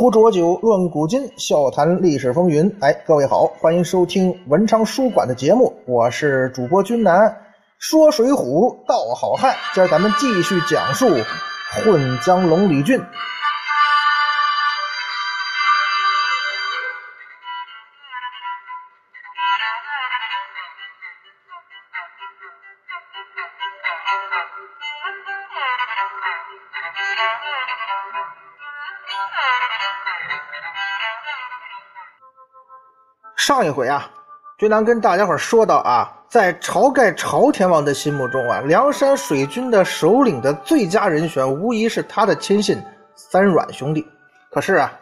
壶浊酒论古今，笑谈历史风云。哎，各位好，欢迎收听文昌书馆的节目，我是主播君南，说水浒道好汉。今儿咱们继续讲述混江龙李俊。上一回啊，君南跟大家伙说到啊，在晁盖朝天王的心目中啊，梁山水军的首领的最佳人选，无疑是他的亲信三阮兄弟。可是啊，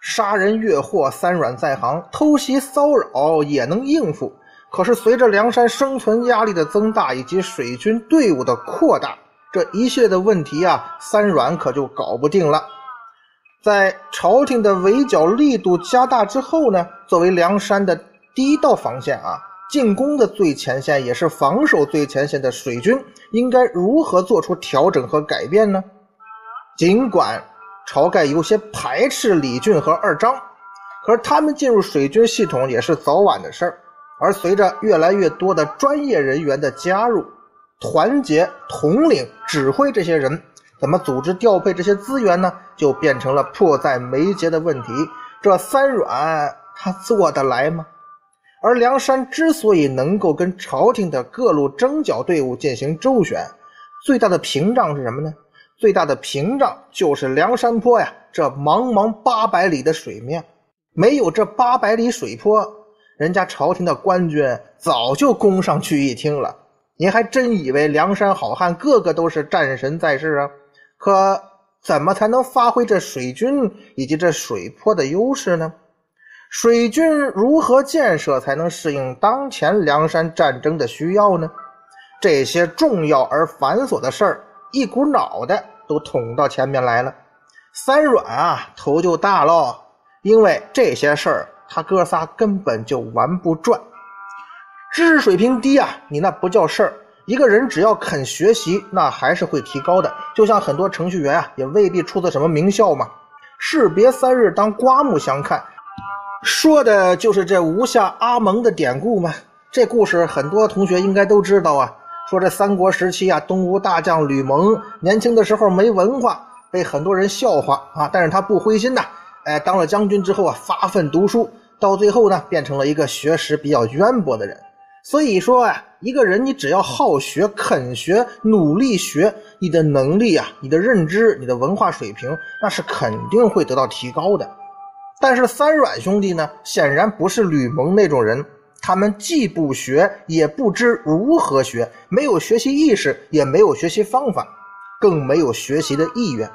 杀人越货三阮在行，偷袭骚扰也能应付。可是随着梁山生存压力的增大，以及水军队伍的扩大，这一系列的问题啊，三阮可就搞不定了。在朝廷的围剿力度加大之后呢，作为梁山的第一道防线啊，进攻的最前线也是防守最前线的水军，应该如何做出调整和改变呢？尽管晁盖有些排斥李俊和二张，可是他们进入水军系统也是早晚的事儿。而随着越来越多的专业人员的加入，团结统领指挥这些人。怎么组织调配这些资源呢？就变成了迫在眉睫的问题。这三阮他做得来吗？而梁山之所以能够跟朝廷的各路征剿队伍进行周旋，最大的屏障是什么呢？最大的屏障就是梁山坡呀，这茫茫八百里的水面，没有这八百里水坡，人家朝廷的官军早就攻上去一听了。你还真以为梁山好汉个个都是战神在世啊？可怎么才能发挥这水军以及这水坡的优势呢？水军如何建设才能适应当前梁山战争的需要呢？这些重要而繁琐的事儿，一股脑的都捅到前面来了。三阮啊，头就大喽，因为这些事儿他哥仨根本就玩不转，知识水平低啊，你那不叫事儿。一个人只要肯学习，那还是会提高的。就像很多程序员啊，也未必出自什么名校嘛。士别三日，当刮目相看，说的就是这吴下阿蒙的典故嘛。这故事很多同学应该都知道啊。说这三国时期啊，东吴大将吕蒙年轻的时候没文化，被很多人笑话啊，但是他不灰心呐。哎，当了将军之后啊，发奋读书，到最后呢，变成了一个学识比较渊博的人。所以说啊，一个人你只要好学、肯学、努力学，你的能力啊、你的认知、你的文化水平，那是肯定会得到提高的。但是三阮兄弟呢，显然不是吕蒙那种人，他们既不学，也不知如何学，没有学习意识，也没有学习方法，更没有学习的意愿。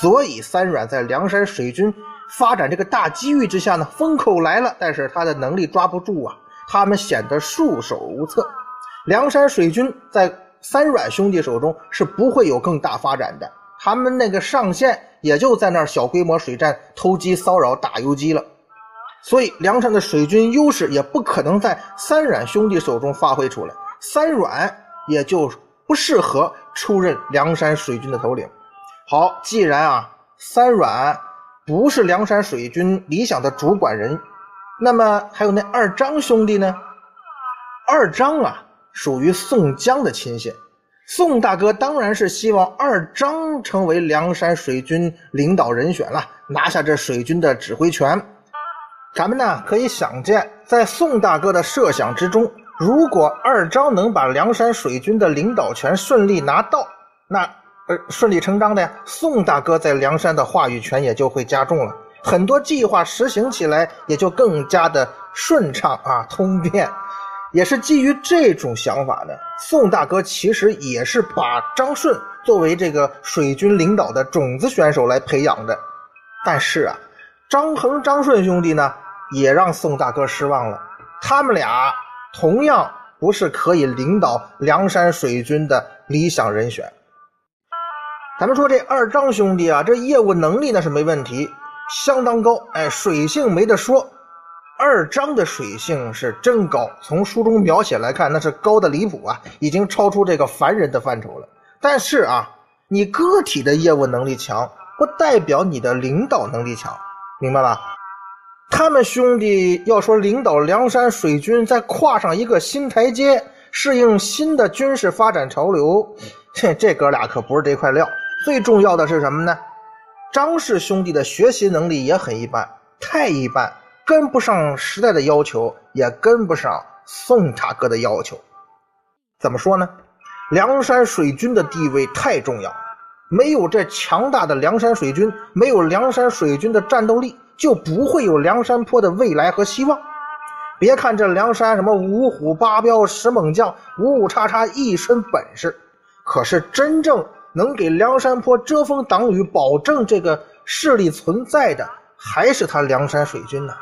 所以三阮在梁山水军发展这个大机遇之下呢，风口来了，但是他的能力抓不住啊。他们显得束手无策，梁山水军在三阮兄弟手中是不会有更大发展的。他们那个上线也就在那儿小规模水战、偷鸡骚扰、打游击了。所以梁山的水军优势也不可能在三阮兄弟手中发挥出来，三阮也就不适合出任梁山水军的头领。好，既然啊三阮不是梁山水军理想的主管人。那么还有那二张兄弟呢？二张啊，属于宋江的亲信。宋大哥当然是希望二张成为梁山水军领导人选了，拿下这水军的指挥权。咱们呢可以想见，在宋大哥的设想之中，如果二张能把梁山水军的领导权顺利拿到，那呃顺理成章的呀，宋大哥在梁山的话语权也就会加重了。很多计划实行起来也就更加的顺畅啊，通便。也是基于这种想法呢，宋大哥其实也是把张顺作为这个水军领导的种子选手来培养的。但是啊，张衡、张顺兄弟呢，也让宋大哥失望了。他们俩同样不是可以领导梁山水军的理想人选。咱们说这二张兄弟啊，这业务能力那是没问题。相当高，哎，水性没得说。二张的水性是真高，从书中描写来看，那是高的离谱啊，已经超出这个凡人的范畴了。但是啊，你个体的业务能力强，不代表你的领导能力强。明白吧？他们兄弟要说领导梁山水军再跨上一个新台阶，适应新的军事发展潮流，这这哥俩可不是这块料。最重要的是什么呢？张氏兄弟的学习能力也很一般，太一般，跟不上时代的要求，也跟不上宋大哥的要求。怎么说呢？梁山水军的地位太重要，没有这强大的梁山水军，没有梁山水军的战斗力。就不会有梁山泊的未来和希望。别看这梁山什么五虎八彪十猛将，五五叉叉一身本事，可是真正能给梁山泊遮风挡雨、保证这个势力存在的，还是他梁山水军呢。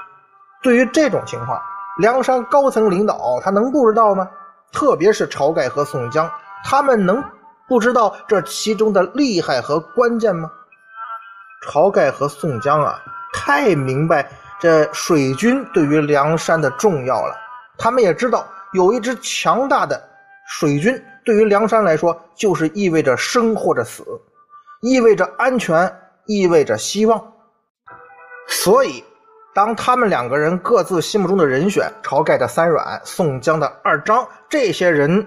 对于这种情况，梁山高层领导他能不知道吗？特别是晁盖和宋江，他们能不知道这其中的厉害和关键吗？晁盖和宋江啊。太明白这水军对于梁山的重要了，他们也知道有一支强大的水军对于梁山来说就是意味着生或者死，意味着安全，意味着希望。所以，当他们两个人各自心目中的人选——晁盖的三阮、宋江的二张，这些人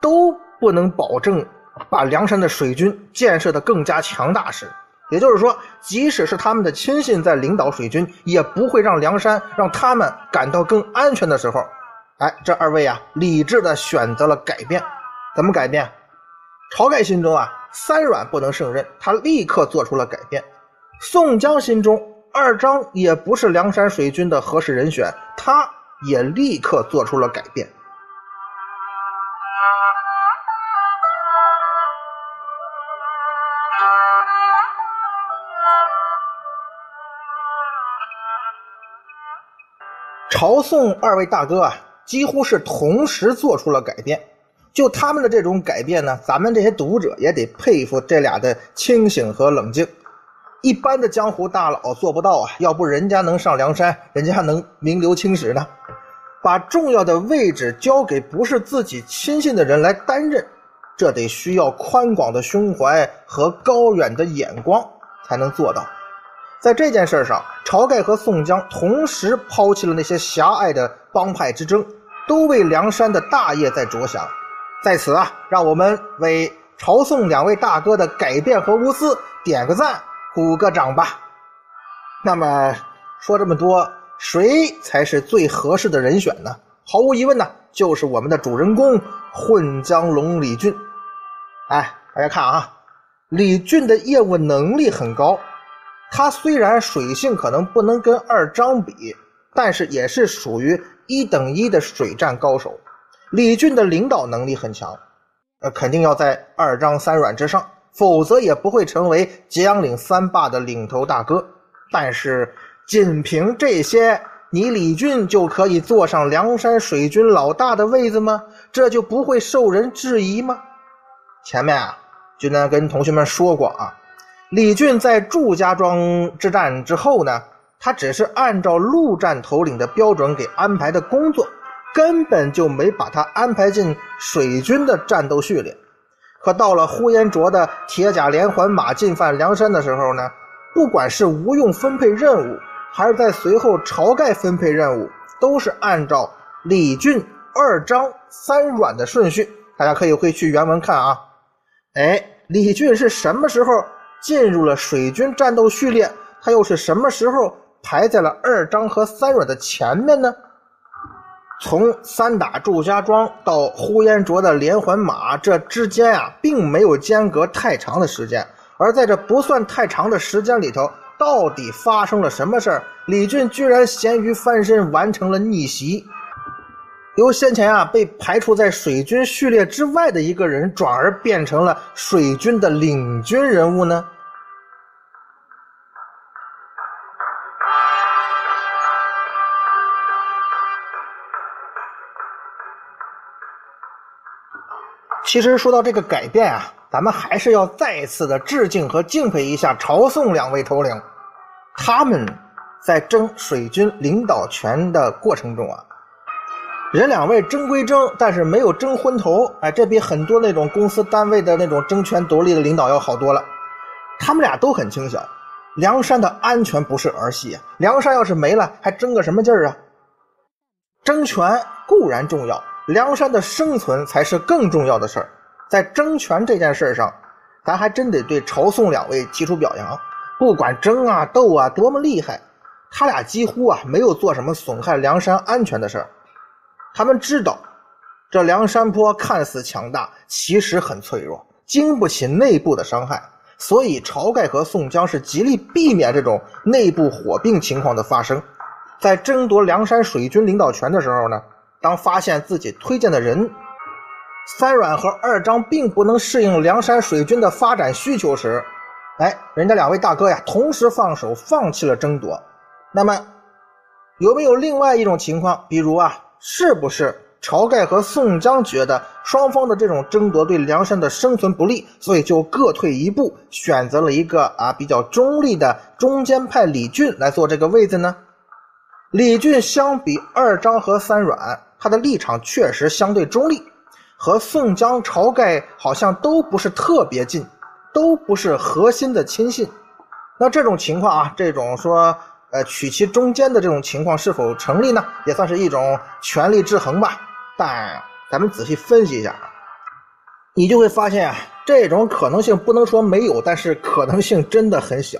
都不能保证把梁山的水军建设的更加强大时，也就是说，即使是他们的亲信在领导水军，也不会让梁山让他们感到更安全的时候，哎，这二位啊，理智的选择了改变。怎么改变？晁盖心中啊，三阮不能胜任，他立刻做出了改变。宋江心中，二张也不是梁山水军的合适人选，他也立刻做出了改变。朝宋二位大哥啊，几乎是同时做出了改变。就他们的这种改变呢，咱们这些读者也得佩服这俩的清醒和冷静。一般的江湖大佬做不到啊，要不人家能上梁山，人家还能名留青史呢。把重要的位置交给不是自己亲信的人来担任，这得需要宽广的胸怀和高远的眼光才能做到。在这件事上，晁盖和宋江同时抛弃了那些狭隘的帮派之争，都为梁山的大业在着想。在此啊，让我们为朝宋两位大哥的改变和无私点个赞，鼓个掌吧。那么说这么多，谁才是最合适的人选呢？毫无疑问呢，就是我们的主人公混江龙李俊。哎，大家看啊，李俊的业务能力很高。他虽然水性可能不能跟二张比，但是也是属于一等一的水战高手。李俊的领导能力很强，呃，肯定要在二张三阮之上，否则也不会成为揭阳岭三霸的领头大哥。但是，仅凭这些，你李俊就可以坐上梁山水军老大的位子吗？这就不会受人质疑吗？前面啊，军南跟同学们说过啊。李俊在祝家庄之战之后呢，他只是按照陆战头领的标准给安排的工作，根本就没把他安排进水军的战斗序列。可到了呼延灼的铁甲连环马进犯梁山的时候呢，不管是吴用分配任务，还是在随后晁盖分配任务，都是按照李俊、二张、三阮的顺序。大家可以回去原文看啊。哎，李俊是什么时候？进入了水军战斗序列，他又是什么时候排在了二张和三阮的前面呢？从三打祝家庄到呼延灼的连环马，这之间啊，并没有间隔太长的时间。而在这不算太长的时间里头，到底发生了什么事儿？李俊居然咸鱼翻身，完成了逆袭，由先前啊被排除在水军序列之外的一个人，转而变成了水军的领军人物呢？其实说到这个改变啊，咱们还是要再次的致敬和敬佩一下朝宋两位头领。他们在争水军领导权的过程中啊，人两位争归争，但是没有争昏头。哎，这比很多那种公司单位的那种争权夺利的领导要好多了。他们俩都很清醒，梁山的安全不是儿戏！梁山要是没了，还争个什么劲儿啊？争权固然重要，梁山的生存才是更重要的事儿。在争权这件事上，咱还真得对朝宋两位提出表扬。不管争啊斗啊多么厉害，他俩几乎啊没有做什么损害梁山安全的事儿。他们知道，这梁山坡看似强大，其实很脆弱，经不起内部的伤害。所以，晁盖和宋江是极力避免这种内部火并情况的发生。在争夺梁山水军领导权的时候呢，当发现自己推荐的人三阮和二张并不能适应梁山水军的发展需求时，哎，人家两位大哥呀，同时放手放弃了争夺。那么，有没有另外一种情况？比如啊，是不是？晁盖和宋江觉得双方的这种争夺对梁山的生存不利，所以就各退一步，选择了一个啊比较中立的中间派李俊来做这个位子呢。李俊相比二张和三阮，他的立场确实相对中立，和宋江、晁盖好像都不是特别近，都不是核心的亲信。那这种情况啊，这种说呃取其中间的这种情况是否成立呢？也算是一种权力制衡吧。但咱们仔细分析一下啊，你就会发现啊，这种可能性不能说没有，但是可能性真的很小。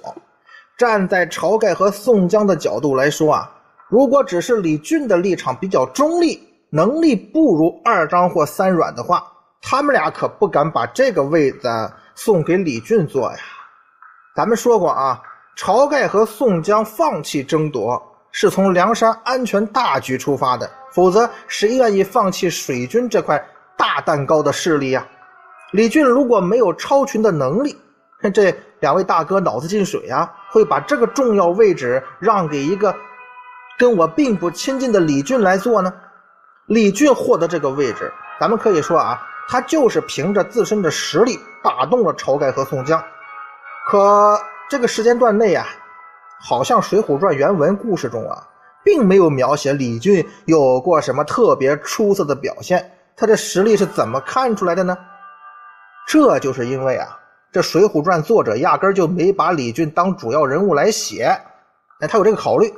站在晁盖和宋江的角度来说啊，如果只是李俊的立场比较中立，能力不如二张或三阮的话，他们俩可不敢把这个位子送给李俊坐呀。咱们说过啊，晁盖和宋江放弃争夺，是从梁山安全大局出发的。否则，谁愿意放弃水军这块大蛋糕的势力呀？李俊如果没有超群的能力，这两位大哥脑子进水啊，会把这个重要位置让给一个跟我并不亲近的李俊来做呢？李俊获得这个位置，咱们可以说啊，他就是凭着自身的实力打动了晁盖和宋江。可这个时间段内啊，好像《水浒传》原文故事中啊。并没有描写李俊有过什么特别出色的表现，他的实力是怎么看出来的呢？这就是因为啊，这《水浒传》作者压根就没把李俊当主要人物来写，哎，他有这个考虑，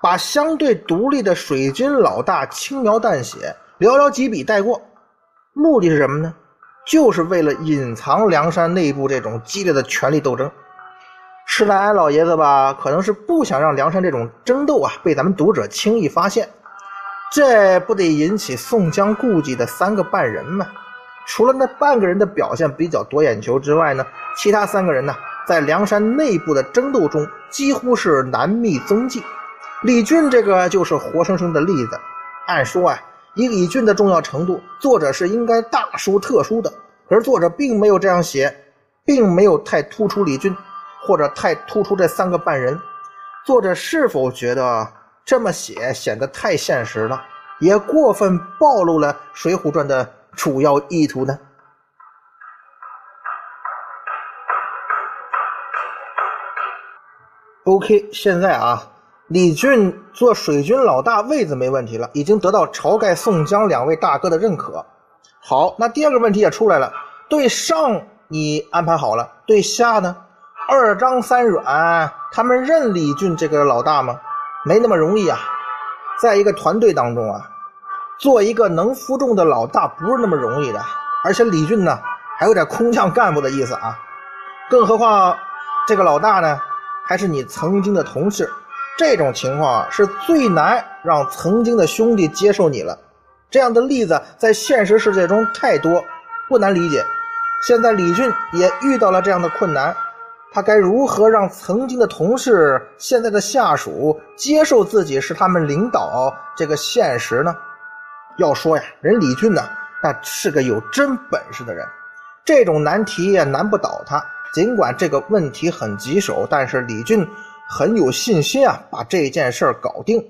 把相对独立的水军老大轻描淡写，寥寥几笔带过，目的是什么呢？就是为了隐藏梁山内部这种激烈的权力斗争。施耐庵老爷子吧，可能是不想让梁山这种争斗啊被咱们读者轻易发现，这不得引起宋江顾忌的三个半人吗？除了那半个人的表现比较夺眼球之外呢，其他三个人呢，在梁山内部的争斗中几乎是难觅踪迹。李俊这个就是活生生的例子。按说啊，以李俊的重要程度，作者是应该大书特书的，可是作者并没有这样写，并没有太突出李俊。或者太突出这三个半人，作者是否觉得这么写显得太现实了，也过分暴露了《水浒传》的主要意图呢？OK，现在啊，李俊做水军老大位子没问题了，已经得到晁盖、宋江两位大哥的认可。好，那第二个问题也出来了，对上你安排好了，对下呢？二张三阮，他们认李俊这个老大吗？没那么容易啊！在一个团队当中啊，做一个能服众的老大不是那么容易的。而且李俊呢，还有点空降干部的意思啊。更何况这个老大呢，还是你曾经的同事，这种情况啊是最难让曾经的兄弟接受你了。这样的例子在现实世界中太多，不难理解。现在李俊也遇到了这样的困难。他该如何让曾经的同事、现在的下属接受自己是他们领导这个现实呢？要说呀，人李俊呢，那是个有真本事的人，这种难题也难不倒他。尽管这个问题很棘手，但是李俊很有信心啊，把这件事搞定。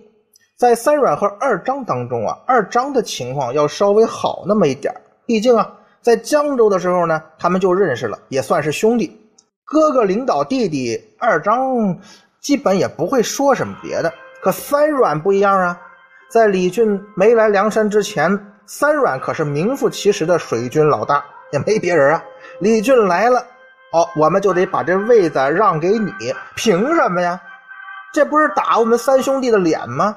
在三阮和二张当中啊，二张的情况要稍微好那么一点毕竟啊，在江州的时候呢，他们就认识了，也算是兄弟。哥哥领导弟弟二张，基本也不会说什么别的。可三阮不一样啊，在李俊没来梁山之前，三阮可是名副其实的水军老大，也没别人啊。李俊来了，哦，我们就得把这位子让给你，凭什么呀？这不是打我们三兄弟的脸吗？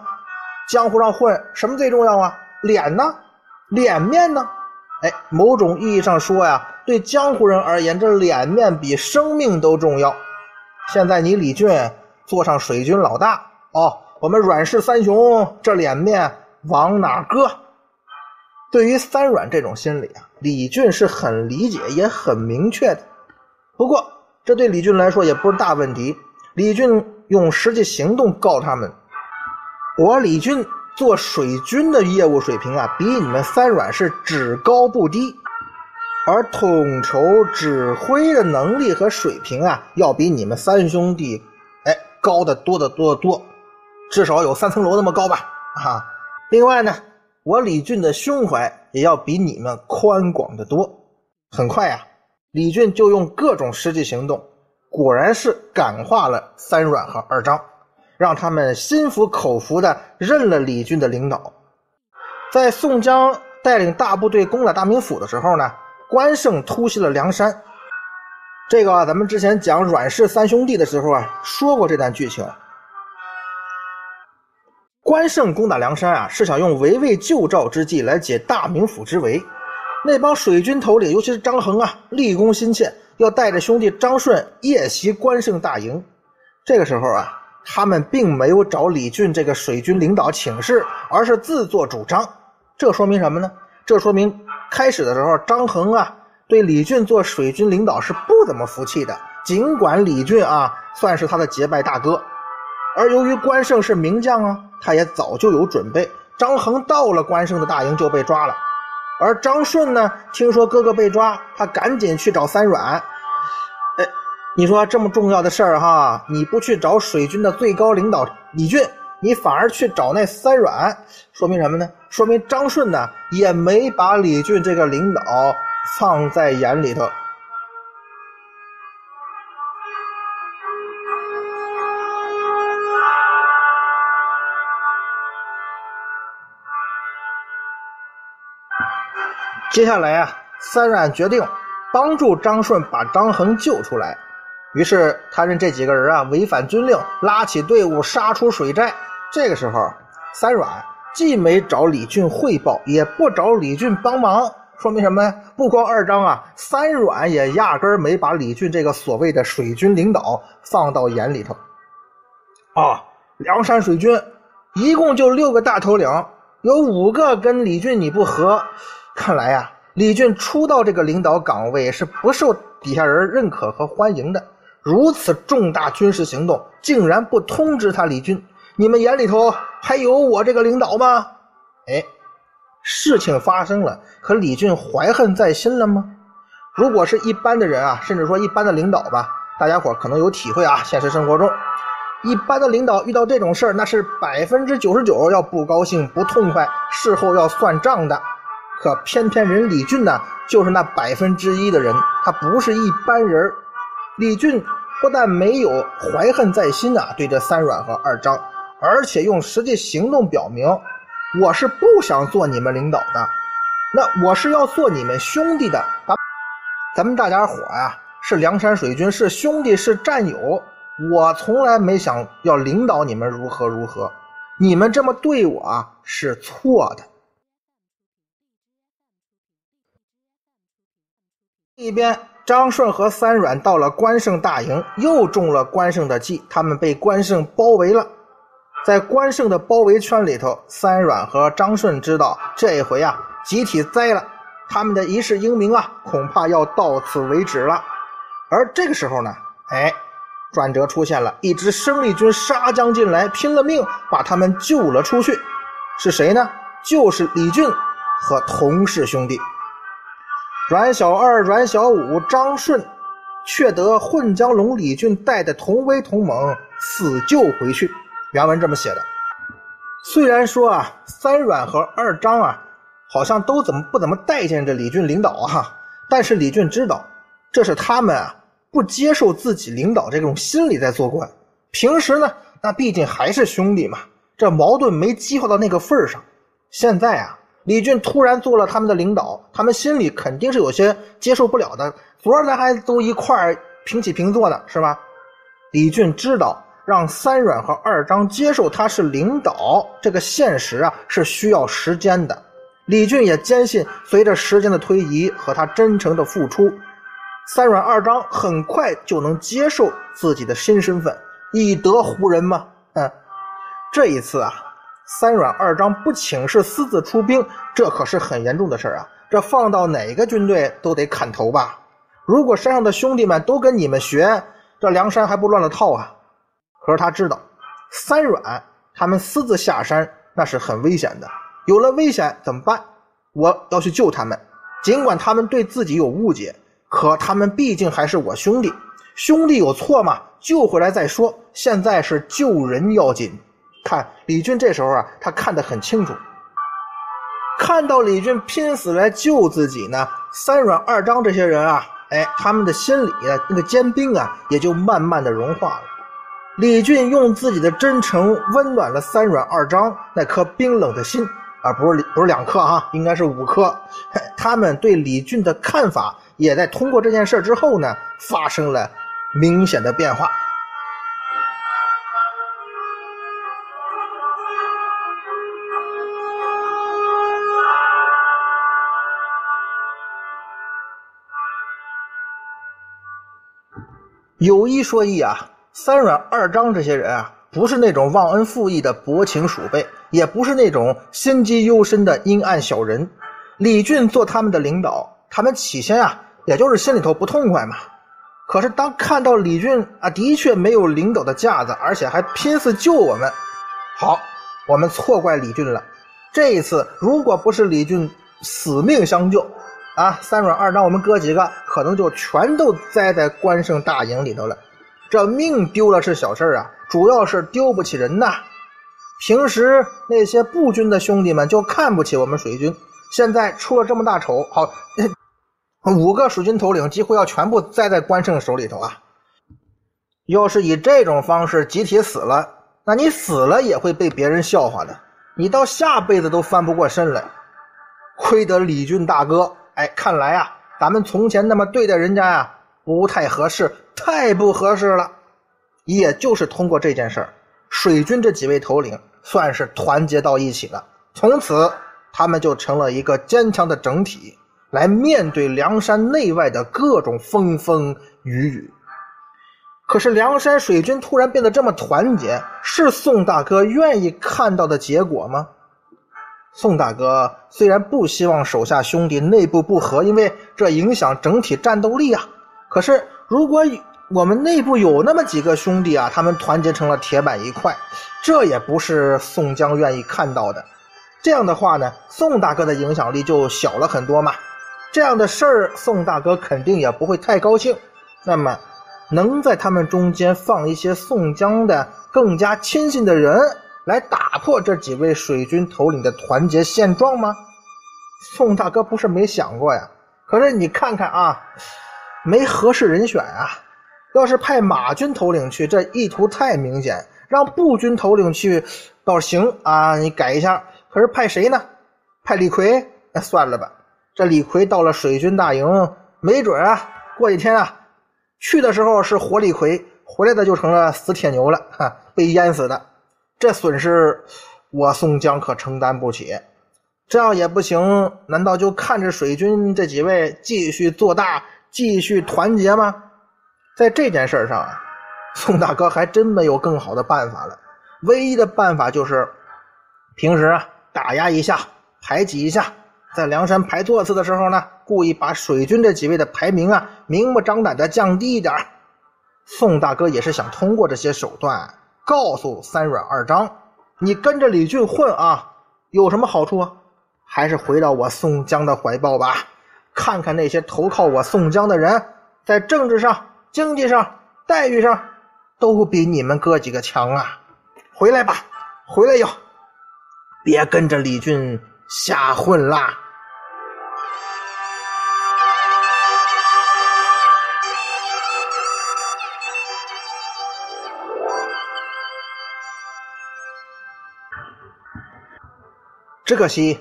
江湖上混，什么最重要啊？脸呢？脸面呢？哎，某种意义上说呀，对江湖人而言，这脸面比生命都重要。现在你李俊坐上水军老大哦，我们阮氏三雄这脸面往哪搁？对于三阮这种心理啊，李俊是很理解也很明确的。不过这对李俊来说也不是大问题。李俊用实际行动告他们：我李俊做水军的业务水平啊，比你们三阮是只高不低。而统筹指挥的能力和水平啊，要比你们三兄弟，哎，高的多得多得多，至少有三层楼那么高吧？啊！另外呢，我李俊的胸怀也要比你们宽广的多。很快呀，李俊就用各种实际行动，果然是感化了三阮和二张，让他们心服口服的认了李俊的领导。在宋江带领大部队攻打大名府的时候呢。关胜突袭了梁山，这个咱们之前讲阮氏三兄弟的时候啊，说过这段剧情。关胜攻打梁山啊，是想用围魏救赵之计来解大名府之围。那帮水军头领，尤其是张衡啊，立功心切，要带着兄弟张顺夜袭关胜大营。这个时候啊，他们并没有找李俊这个水军领导请示，而是自作主张。这说明什么呢？这说明。开始的时候，张衡啊对李俊做水军领导是不怎么服气的。尽管李俊啊算是他的结拜大哥，而由于关胜是名将啊，他也早就有准备。张衡到了关胜的大营就被抓了，而张顺呢，听说哥哥被抓，他赶紧去找三阮。哎，你说这么重要的事儿哈，你不去找水军的最高领导李俊？你反而去找那三阮，说明什么呢？说明张顺呢也没把李俊这个领导放在眼里头。接下来啊，三阮决定帮助张顺把张衡救出来，于是他让这几个人啊违反军令，拉起队伍杀出水寨。这个时候，三阮既没找李俊汇报，也不找李俊帮忙，说明什么呀？不光二张啊，三阮也压根儿没把李俊这个所谓的水军领导放到眼里头。啊，梁山水军一共就六个大头领，有五个跟李俊你不和，看来呀，李俊初到这个领导岗位是不受底下人认可和欢迎的。如此重大军事行动，竟然不通知他李俊。你们眼里头还有我这个领导吗？哎，事情发生了，可李俊怀恨在心了吗？如果是一般的人啊，甚至说一般的领导吧，大家伙可能有体会啊。现实生活中，一般的领导遇到这种事儿，那是百分之九十九要不高兴、不痛快，事后要算账的。可偏偏人李俊呢，就是那百分之一的人，他不是一般人。李俊不但没有怀恨在心啊，对这三阮和二张。而且用实际行动表明，我是不想做你们领导的，那我是要做你们兄弟的。咱们大家伙呀，是梁山水军，是兄弟，是战友。我从来没想要领导你们如何如何，你们这么对我啊，是错的。一边，张顺和三阮到了关胜大营，又中了关胜的计，他们被关胜包围了。在关胜的包围圈里头，三阮和张顺知道这回啊，集体栽了，他们的一世英名啊，恐怕要到此为止了。而这个时候呢，哎，转折出现了，一支生力军杀将进来，拼了命把他们救了出去。是谁呢？就是李俊和同氏兄弟，阮小二、阮小五、张顺，却得混江龙李俊带的同威同猛死救回去。原文这么写的，虽然说啊，三阮和二张啊，好像都怎么不怎么待见这李俊领导啊，但是李俊知道，这是他们啊不接受自己领导这种心理在作怪。平时呢，那毕竟还是兄弟嘛，这矛盾没激化到那个份上。现在啊，李俊突然做了他们的领导，他们心里肯定是有些接受不了的。昨儿咱还都一块儿平起平坐的，是吧？李俊知道让三阮和二张接受他是领导这个现实啊，是需要时间的。李俊也坚信，随着时间的推移和他真诚的付出，三阮二张很快就能接受自己的新身份，以德服人嘛。嗯，这一次啊，三阮二张不请示私自出兵，这可是很严重的事儿啊！这放到哪个军队都得砍头吧？如果山上的兄弟们都跟你们学，这梁山还不乱了套啊？可是他知道，三阮他们私自下山，那是很危险的。有了危险怎么办？我要去救他们。尽管他们对自己有误解，可他们毕竟还是我兄弟。兄弟有错吗？救回来再说。现在是救人要紧。看李俊这时候啊，他看得很清楚。看到李俊拼死来救自己呢，三阮二张这些人啊，哎，他们的心里那个坚冰啊，也就慢慢的融化了。李俊用自己的真诚温暖了三阮二张那颗冰冷的心。啊，不是不是两颗哈，应该是五颗。他们对李俊的看法也在通过这件事之后呢，发生了明显的变化。有一说一啊，三阮二张这些人啊。不是那种忘恩负义的薄情鼠辈，也不是那种心机幽深的阴暗小人。李俊做他们的领导，他们起先啊，也就是心里头不痛快嘛。可是当看到李俊啊，的确没有领导的架子，而且还拼死救我们，好，我们错怪李俊了。这一次，如果不是李俊死命相救，啊，三阮二张，我们哥几个可能就全都栽在关胜大营里头了。这命丢了是小事啊。主要是丢不起人呐！平时那些步军的兄弟们就看不起我们水军，现在出了这么大丑，好，五个水军头领几乎要全部栽在关胜手里头啊！要是以这种方式集体死了，那你死了也会被别人笑话的，你到下辈子都翻不过身来。亏得李俊大哥，哎，看来啊，咱们从前那么对待人家呀，不太合适，太不合适了。也就是通过这件事儿，水军这几位头领算是团结到一起了。从此，他们就成了一个坚强的整体，来面对梁山内外的各种风风雨雨。可是，梁山水军突然变得这么团结，是宋大哥愿意看到的结果吗？宋大哥虽然不希望手下兄弟内部不和，因为这影响整体战斗力啊。可是，如果我们内部有那么几个兄弟啊，他们团结成了铁板一块，这也不是宋江愿意看到的。这样的话呢，宋大哥的影响力就小了很多嘛。这样的事儿，宋大哥肯定也不会太高兴。那么，能在他们中间放一些宋江的更加亲信的人，来打破这几位水军头领的团结现状吗？宋大哥不是没想过呀。可是你看看啊，没合适人选啊。要是派马军头领去，这意图太明显；让步军头领去，倒行啊，你改一下。可是派谁呢？派李逵？那算了吧。这李逵到了水军大营，没准啊，过几天啊，去的时候是活李逵，回来的就成了死铁牛了，哈，被淹死的。这损失我宋江可承担不起。这样也不行，难道就看着水军这几位继续做大，继续团结吗？在这件事上啊，宋大哥还真没有更好的办法了。唯一的办法就是，平时啊打压一下，排挤一下，在梁山排座次的时候呢，故意把水军这几位的排名啊明目张胆的降低一点。宋大哥也是想通过这些手段告诉三阮二张：你跟着李俊混啊，有什么好处啊？还是回到我宋江的怀抱吧，看看那些投靠我宋江的人，在政治上。经济上、待遇上，都比你们哥几个强啊！回来吧，回来哟，别跟着李俊瞎混啦！只可惜，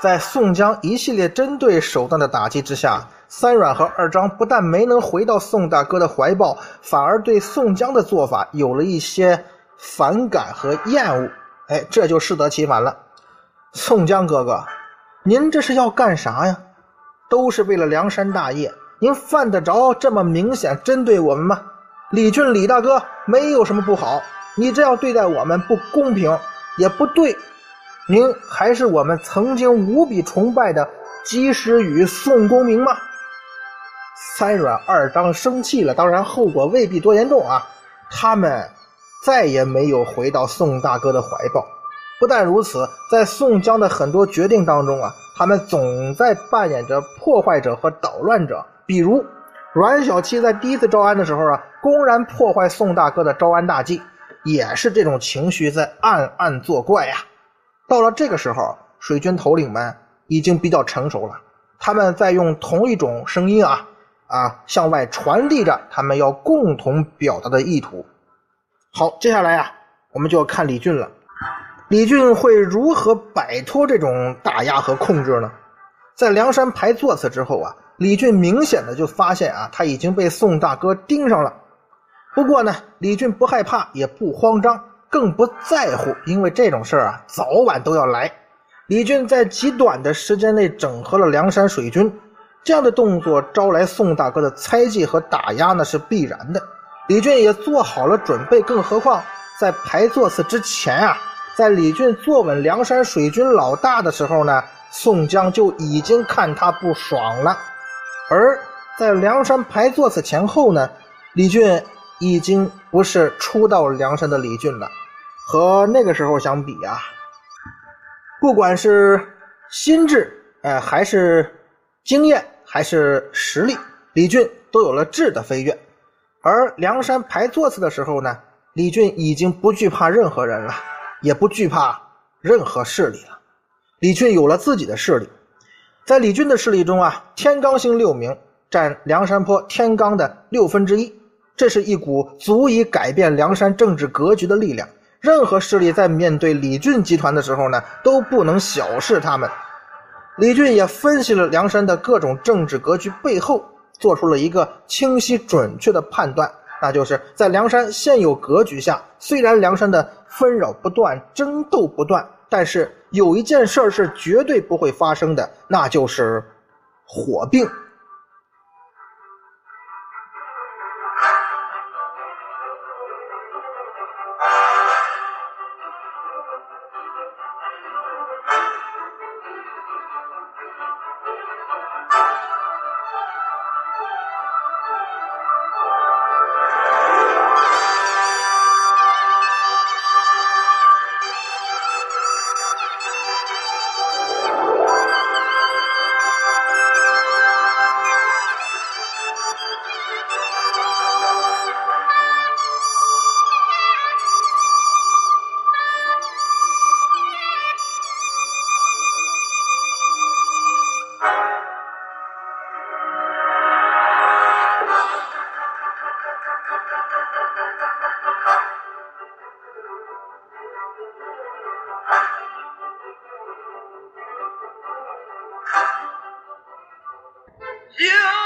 在宋江一系列针对手段的打击之下。三阮和二张不但没能回到宋大哥的怀抱，反而对宋江的做法有了一些反感和厌恶。哎，这就适得其反了。宋江哥哥，您这是要干啥呀？都是为了梁山大业，您犯得着这么明显针对我们吗？李俊，李大哥没有什么不好，你这样对待我们不公平，也不对。您还是我们曾经无比崇拜的及时雨宋公明吗？三阮二张生气了，当然后果未必多严重啊。他们再也没有回到宋大哥的怀抱。不但如此，在宋江的很多决定当中啊，他们总在扮演着破坏者和捣乱者。比如。阮小七在第一次招安的时候啊，公然破坏宋大哥的招安大计，也是这种情绪在暗暗作怪呀。到了这个时候，水军头领们已经比较成熟了，他们在用同一种声音啊啊向外传递着他们要共同表达的意图。好，接下来啊，我们就要看李俊了。李俊会如何摆脱这种打压和控制呢？在梁山排座次之后啊。李俊明显的就发现啊，他已经被宋大哥盯上了。不过呢，李俊不害怕，也不慌张，更不在乎，因为这种事儿啊，早晚都要来。李俊在极短的时间内整合了梁山水军，这样的动作招来宋大哥的猜忌和打压，那是必然的。李俊也做好了准备，更何况在排座次之前啊，在李俊坐稳梁山水军老大的时候呢，宋江就已经看他不爽了。而在梁山排座次前后呢，李俊已经不是初到梁山的李俊了。和那个时候相比啊，不管是心智，哎，还是经验，还是实力，李俊都有了质的飞跃。而梁山排座次的时候呢，李俊已经不惧怕任何人了，也不惧怕任何势力了。李俊有了自己的势力。在李俊的势力中啊，天罡星六名占梁山坡天罡的六分之一，这是一股足以改变梁山政治格局的力量。任何势力在面对李俊集团的时候呢，都不能小视他们。李俊也分析了梁山的各种政治格局背后，做出了一个清晰准确的判断，那就是在梁山现有格局下，虽然梁山的纷扰不断，争斗不断。但是有一件事是绝对不会发生的，那就是火并。不